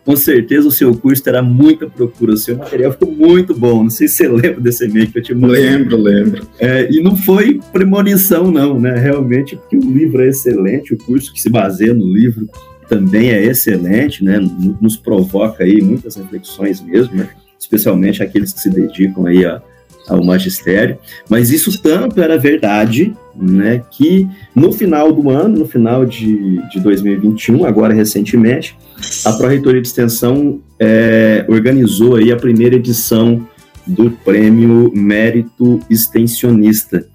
com certeza o seu curso terá muita procura, o seu material ficou muito bom, não sei se você lembra desse e-mail que eu te mandei. Lembro, lembro. É, e não foi premonição não, né, realmente, porque o livro é excelente, o curso que se baseia no livro também é excelente, né? Nos provoca aí muitas reflexões mesmo, né? especialmente aqueles que se dedicam aí a, ao magistério. Mas isso tanto era verdade, né? Que no final do ano, no final de, de 2021, agora recentemente, a Pró-Reitoria de Extensão é, organizou aí a primeira edição do Prêmio Mérito Extensionista,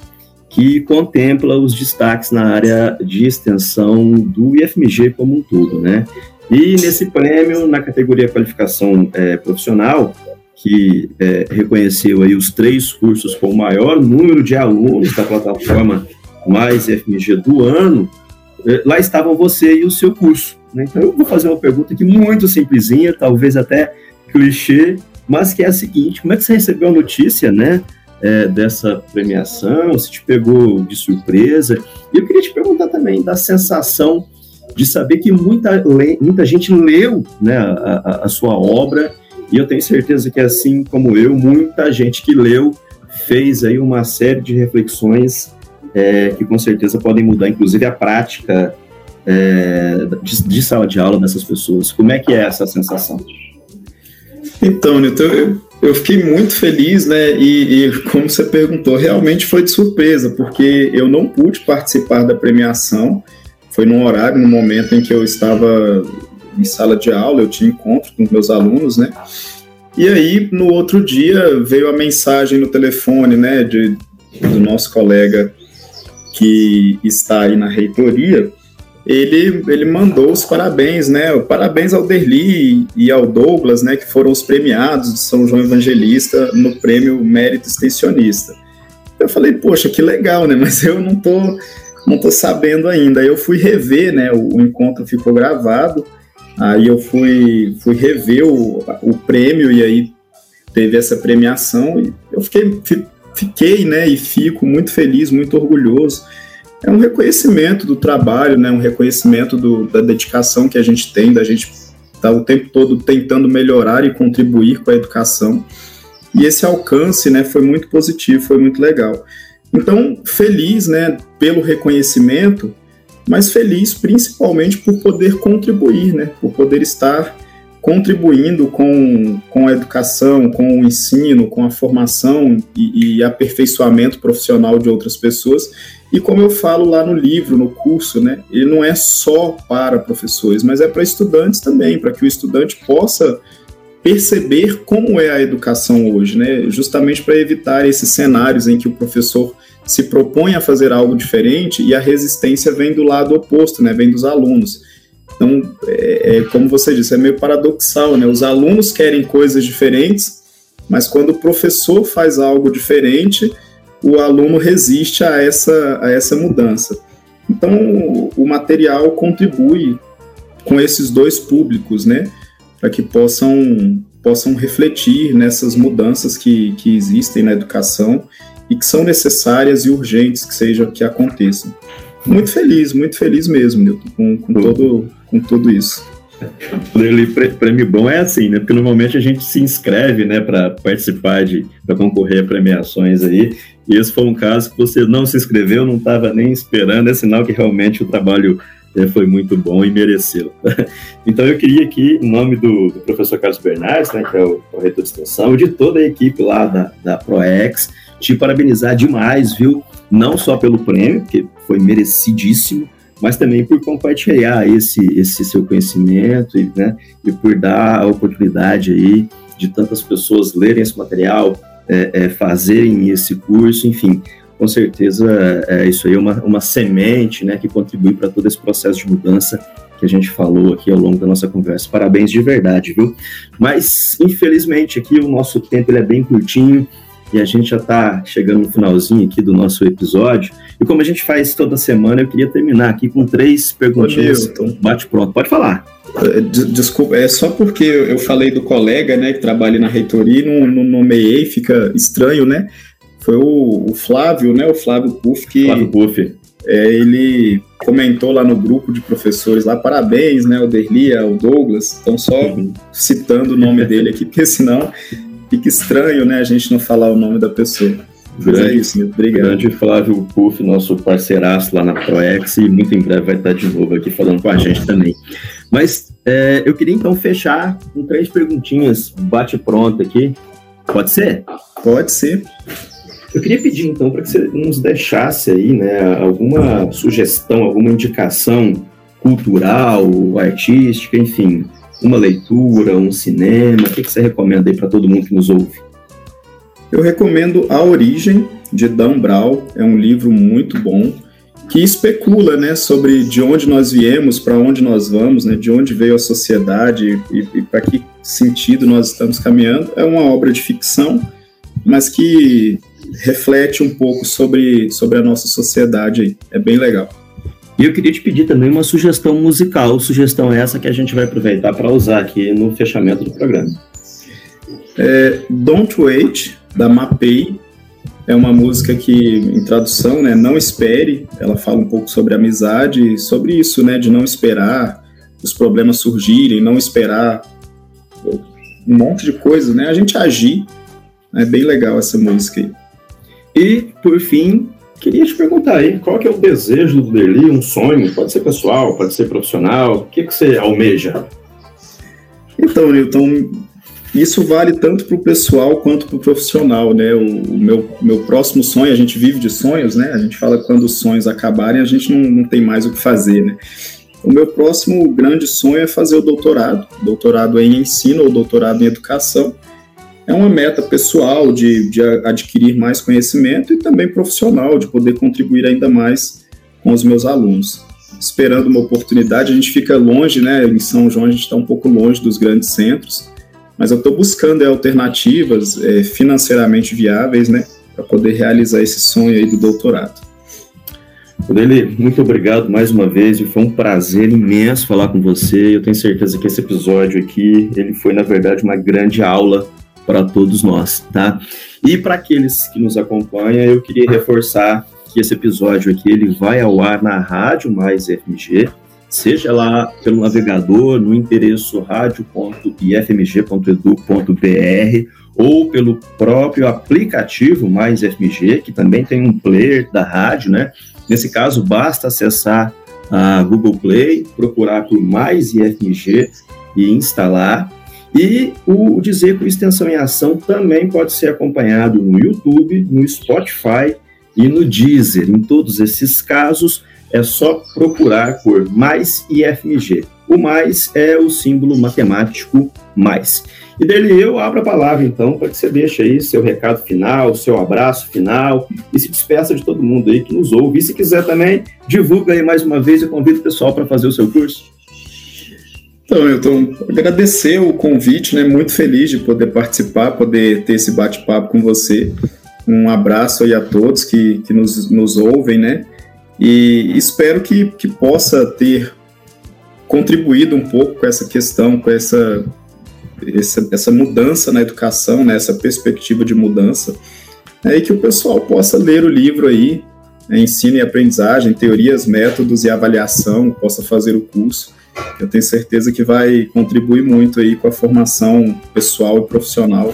que contempla os destaques na área de extensão do IFMG como um todo, né? E nesse prêmio, na categoria qualificação é, profissional, que é, reconheceu aí os três cursos com o maior número de alunos da plataforma Mais IFMG do ano, é, lá estavam você e o seu curso. Né? Então eu vou fazer uma pergunta aqui muito simplesinha, talvez até clichê, mas que é a seguinte: como é que você recebeu a notícia, né? é, dessa premiação, se te pegou de surpresa. E eu queria te perguntar também da sensação de saber que muita, muita gente leu né, a, a, sua obra, e eu tenho certeza que, assim como eu, muita gente que leu fez aí uma série de reflexões é, que com certeza podem mudar, inclusive, a prática é, de, de, sala de aula dessas pessoas. Como é que é essa sensação? Então, Nilton, eu eu fiquei muito feliz, né? E, e, como você perguntou, realmente foi de surpresa, porque eu não pude participar da premiação. Foi num horário, no momento em que eu estava em sala de aula, eu tinha encontro com meus alunos, né? E aí, no outro dia, veio a mensagem no telefone, né, de, do nosso colega que está aí na reitoria, ele, ele mandou os parabéns, né? Parabéns ao Derli e ao Douglas, né? Que foram os premiados de São João Evangelista no prêmio Mérito Extensionista. Eu falei, poxa, que legal, né? Mas eu não tô não tô sabendo ainda. Eu fui rever, né? O, o, encontro ficou gravado. Aí eu fui, fui rever o, o prêmio e aí teve essa premiação e eu fiquei, fiquei, né? E fico muito feliz, muito orgulhoso. É um reconhecimento do trabalho, né? Um reconhecimento do, da dedicação que a gente tem, da gente estar tá o tempo todo tentando melhorar e contribuir com a educação. E esse alcance, né? Foi muito positivo, foi muito legal. Então, feliz, né, pelo reconhecimento, mas feliz principalmente por poder contribuir, né, por poder estar contribuindo com, com a educação, com o ensino, com a formação e, e aperfeiçoamento profissional de outras pessoas. E como eu falo lá no livro, no curso, né, ele não é só para professores, mas é para estudantes também, para que o estudante possa perceber como é a educação hoje, né? Justamente para evitar esses cenários em que o professor se propõe a fazer algo diferente e a resistência vem do lado oposto, né? Vem dos alunos. Então, é, é, como você disse, é meio paradoxal, né? Os alunos querem coisas diferentes, mas quando o professor faz algo diferente, o aluno resiste a essa, a essa mudança. Então, o material contribui com esses dois públicos, né? para que possam, possam refletir nessas mudanças que, que existem na educação e que são necessárias e urgentes que sejam que aconteçam. Muito feliz, muito feliz mesmo, Newton, com, com, todo, com tudo isso. O prêmio bom é assim, né? Porque normalmente a gente se inscreve, né, para participar de, para concorrer a premiações aí. E esse foi um caso que você não se inscreveu, não estava nem esperando, é sinal que realmente o trabalho é, foi muito bom e mereceu. então eu queria aqui, em nome do, do professor Carlos Bernardes, né, que é o corretor de extensão, e de toda a equipe lá da, da ProEx, te parabenizar demais, viu? Não só pelo prêmio, que foi merecidíssimo, mas também por compartilhar esse, esse seu conhecimento e, né, e por dar a oportunidade aí de tantas pessoas lerem esse material, é, é, fazerem esse curso, enfim, com certeza é, isso aí é uma, uma semente né, que contribui para todo esse processo de mudança que a gente falou aqui ao longo da nossa conversa. Parabéns de verdade, viu? Mas, infelizmente, aqui o nosso tempo ele é bem curtinho e a gente já está chegando no finalzinho aqui do nosso episódio. E como a gente faz toda semana, eu queria terminar aqui com três perguntinhas. Bate pronto, pode falar. É, desculpa, é só porque eu falei do colega, né, que trabalha na reitoria e não, não nomeei, fica estranho, né? foi o, o, Flávio, né? O Flávio Puff que. Flávio Puff. É, ele comentou lá no grupo de professores lá, parabéns, né, o Derlia, o Douglas, estão só uhum. citando o nome dele aqui, porque senão fica estranho, né, a gente não falar o nome da pessoa. Grande, Mas é isso, obrigado. Grande Flávio Puff, nosso parceiraço lá na ProEx, e muito em breve vai estar de novo aqui falando com a gente também. Mas é, eu queria então fechar com três perguntinhas, bate pronto aqui. Pode ser? Pode ser. Eu queria pedir então para que você nos deixasse aí, né, alguma sugestão, alguma indicação cultural, artística, enfim, uma leitura, um cinema, o que, que você recomenda aí para todo mundo que nos ouve? Eu recomendo A Origem, de Dan Brown, é um livro muito bom, que especula né, sobre de onde nós viemos, para onde nós vamos, né, de onde veio a sociedade e, e para que sentido nós estamos caminhando. É uma obra de ficção, mas que reflete um pouco sobre, sobre a nossa sociedade aí. É bem legal. E eu queria te pedir também uma sugestão musical, sugestão essa que a gente vai aproveitar para usar aqui no fechamento do programa. É, Don't Wait, da Mapei, é uma música que, em tradução, né, não espere, ela fala um pouco sobre amizade, sobre isso, né, de não esperar os problemas surgirem, não esperar um monte de coisas, né, a gente agir, é bem legal essa música aí. E, por fim, queria te perguntar aí, qual que é o desejo do Derli, um sonho, pode ser pessoal, pode ser profissional, o que, que você almeja? Então, Newton, isso vale tanto para o pessoal quanto para o profissional, né? O, o, meu, meu próximo sonho, a gente vive de sonhos, né? A gente fala que quando os sonhos acabarem, a gente não, não tem mais o que fazer, né? O meu próximo grande sonho é fazer o doutorado, doutorado em ensino ou doutorado em educação, é uma meta pessoal de, de adquirir mais conhecimento e também profissional, de poder contribuir ainda mais com os meus alunos. Esperando uma oportunidade, a gente fica longe, né? Em São João a gente está um pouco longe dos grandes centros, mas eu estou buscando é, alternativas é, financeiramente viáveis, né? Para poder realizar esse sonho aí do doutorado. Dele, muito obrigado mais uma vez, foi um prazer imenso falar com você. Eu tenho certeza que esse episódio aqui, ele foi na verdade uma grande aula para todos nós, tá? E para aqueles que nos acompanham, eu queria reforçar que esse episódio aqui ele vai ao ar na Rádio Mais FMG, seja lá pelo navegador no endereço radio.ifmg.edu.br ou pelo próprio aplicativo Mais FMG, que também tem um player da rádio, né? Nesse caso, basta acessar a Google Play, procurar por Mais IFMG e instalar. E o dizer com extensão em ação também pode ser acompanhado no YouTube, no Spotify e no Deezer. Em todos esses casos, é só procurar por mais IFMG. O mais é o símbolo matemático mais. E dele eu abro a palavra, então, para que você deixe aí seu recado final, seu abraço final e se despeça de todo mundo aí que nos ouve. E se quiser também, divulga aí mais uma vez e convida o pessoal para fazer o seu curso. Então, estou agradecer o convite, né? Muito feliz de poder participar, poder ter esse bate-papo com você. Um abraço aí a todos que, que nos, nos ouvem, né? E espero que, que possa ter contribuído um pouco com essa questão, com essa, essa, essa mudança na educação, né, essa perspectiva de mudança, né, e que o pessoal possa ler o livro aí, né, Ensino e Aprendizagem, Teorias, Métodos e Avaliação, possa fazer o curso. Eu tenho certeza que vai contribuir muito aí com a formação pessoal e profissional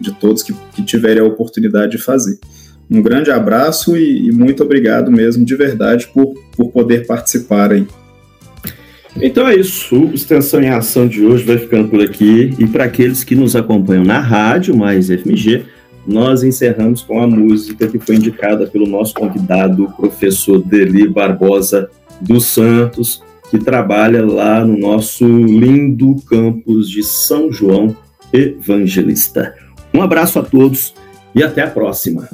de todos que, que tiverem a oportunidade de fazer. Um grande abraço e, e muito obrigado mesmo, de verdade, por, por poder participar aí. Então é isso, o Extensão em Ação de hoje vai ficando por aqui. E para aqueles que nos acompanham na rádio, mais FMG, nós encerramos com a música que foi indicada pelo nosso convidado, o professor Deli Barbosa dos Santos, que trabalha lá no nosso lindo campus de São João Evangelista. Um abraço a todos e até a próxima.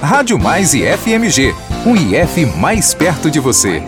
Rádio Mais e FMG, um IF mais perto de você.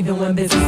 even when busy.